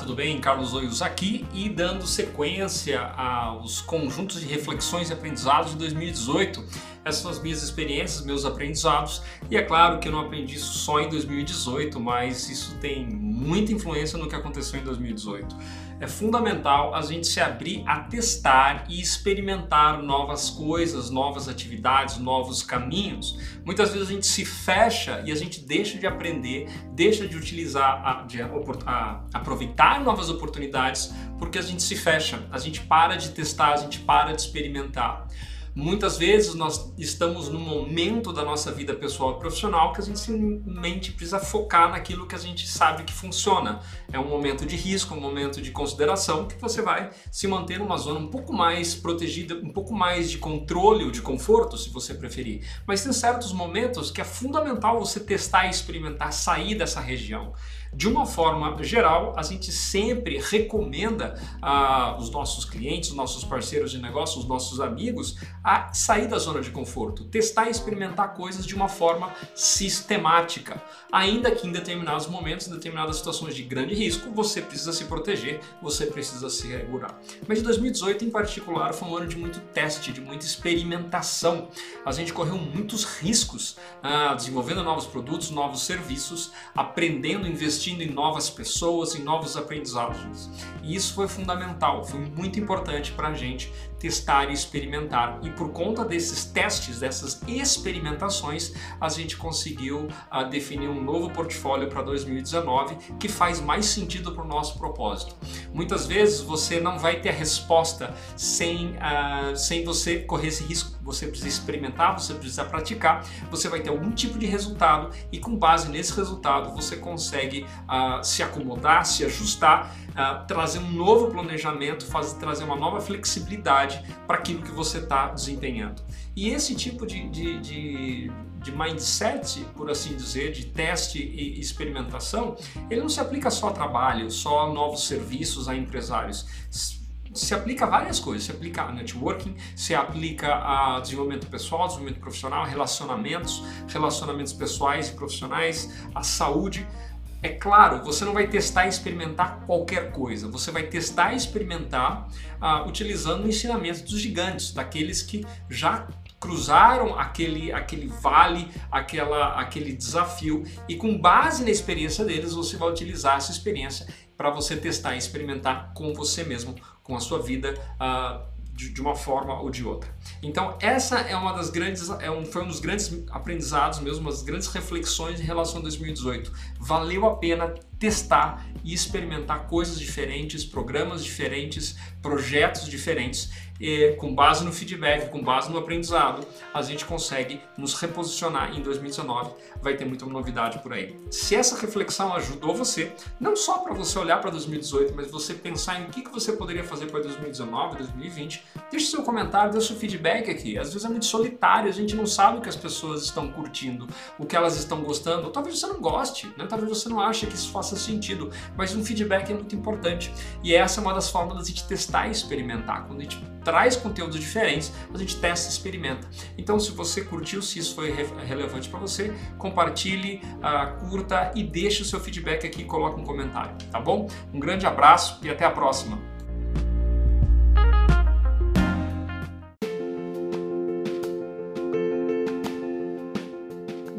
Tudo bem? Carlos Oios aqui e dando sequência aos conjuntos de reflexões e aprendizados de 2018. Essas são as minhas experiências, meus aprendizados, e é claro que eu não aprendi isso só em 2018, mas isso tem muita influência no que aconteceu em 2018 é fundamental a gente se abrir a testar e experimentar novas coisas, novas atividades, novos caminhos. Muitas vezes a gente se fecha e a gente deixa de aprender, deixa de utilizar, de a, aproveitar novas oportunidades porque a gente se fecha, a gente para de testar, a gente para de experimentar. Muitas vezes nós estamos num momento da nossa vida pessoal e profissional que a gente simplesmente precisa focar naquilo que a gente sabe que funciona. É um momento de risco, um momento de consideração que você vai se manter numa zona um pouco mais protegida, um pouco mais de controle ou de conforto, se você preferir. Mas tem certos momentos que é fundamental você testar e experimentar sair dessa região. De uma forma geral, a gente sempre recomenda a os nossos clientes, os nossos parceiros de negócio, os nossos amigos, a sair da zona de conforto, testar e experimentar coisas de uma forma sistemática. Ainda que em determinados momentos, em determinadas situações de grande risco, você precisa se proteger, você precisa se regular. Mas de 2018 em particular foi um ano de muito teste, de muita experimentação. A gente correu muitos riscos, ah, desenvolvendo novos produtos, novos serviços, aprendendo, investindo em novas pessoas, em novos aprendizados. E isso foi fundamental, foi muito importante para a gente testar e experimentar. E por conta desses testes, dessas experimentações, a gente conseguiu uh, definir um novo portfólio para 2019 que faz mais sentido para o nosso propósito. Muitas vezes você não vai ter a resposta sem, uh, sem você correr esse risco. Você precisa experimentar, você precisa praticar, você vai ter algum tipo de resultado e com base nesse resultado você consegue uh, se acomodar, se ajustar, trazer um novo planejamento, fazer, trazer uma nova flexibilidade para aquilo que você está desempenhando. E esse tipo de, de, de, de, mindset, por assim dizer, de teste e experimentação, ele não se aplica só a trabalho, só a novos serviços, a empresários. Se aplica a várias coisas, se aplica a networking, se aplica a desenvolvimento pessoal, desenvolvimento profissional, relacionamentos, relacionamentos pessoais e profissionais, a saúde. É claro, você não vai testar e experimentar qualquer coisa, você vai testar e experimentar uh, utilizando ensinamentos dos gigantes, daqueles que já cruzaram aquele, aquele vale, aquela, aquele desafio e com base na experiência deles você vai utilizar essa experiência para você testar e experimentar com você mesmo, com a sua vida. Uh, de, uma forma ou de outra. Então essa é uma das grandes, é um, foi um dos grandes aprendizados mesmo, uma das grandes reflexões em relação a 2018. Valeu a pena testar e experimentar coisas diferentes, programas diferentes, projetos diferentes e com base no feedback, com base no aprendizado, a gente consegue nos reposicionar em 2019. Vai ter muita novidade por aí. Se essa reflexão ajudou você, não só para você olhar para 2018, mas você pensar em o que, você poderia fazer para 2019, 2020, deixe seu comentário, deixe seu feedback aqui. Às vezes é muito solitário, a gente não sabe o que as pessoas estão curtindo, o que elas estão gostando. Talvez você não goste, né? talvez você não ache que isso faça sentido, mas um feedback é muito importante. E essa é uma das formas da gente testar e experimentar. Quando a gente traz conteúdos diferentes, a gente testa e experimenta. Então, se você curtiu, se isso foi relevante para você, compartilhe, uh, curta e deixe o seu feedback aqui e coloque um comentário, tá bom? Um grande abraço e até a próxima!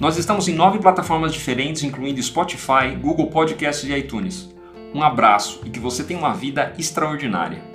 Nós estamos em nove plataformas diferentes, incluindo Spotify, Google Podcasts e iTunes. Um abraço e que você tenha uma vida extraordinária.